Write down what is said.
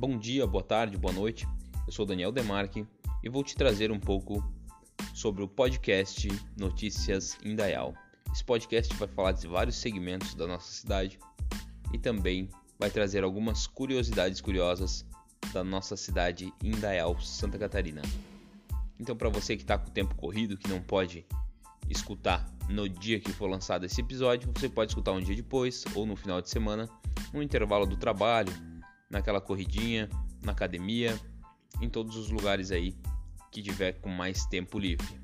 Bom dia, boa tarde, boa noite. Eu sou Daniel Demarque e vou te trazer um pouco sobre o podcast Notícias Indaial. Esse podcast vai falar de vários segmentos da nossa cidade e também vai trazer algumas curiosidades curiosas da nossa cidade Indaial, Santa Catarina. Então, para você que está com o tempo corrido, que não pode escutar no dia que for lançado esse episódio, você pode escutar um dia depois ou no final de semana, no intervalo do trabalho, naquela corridinha, na academia, em todos os lugares aí que tiver com mais tempo livre.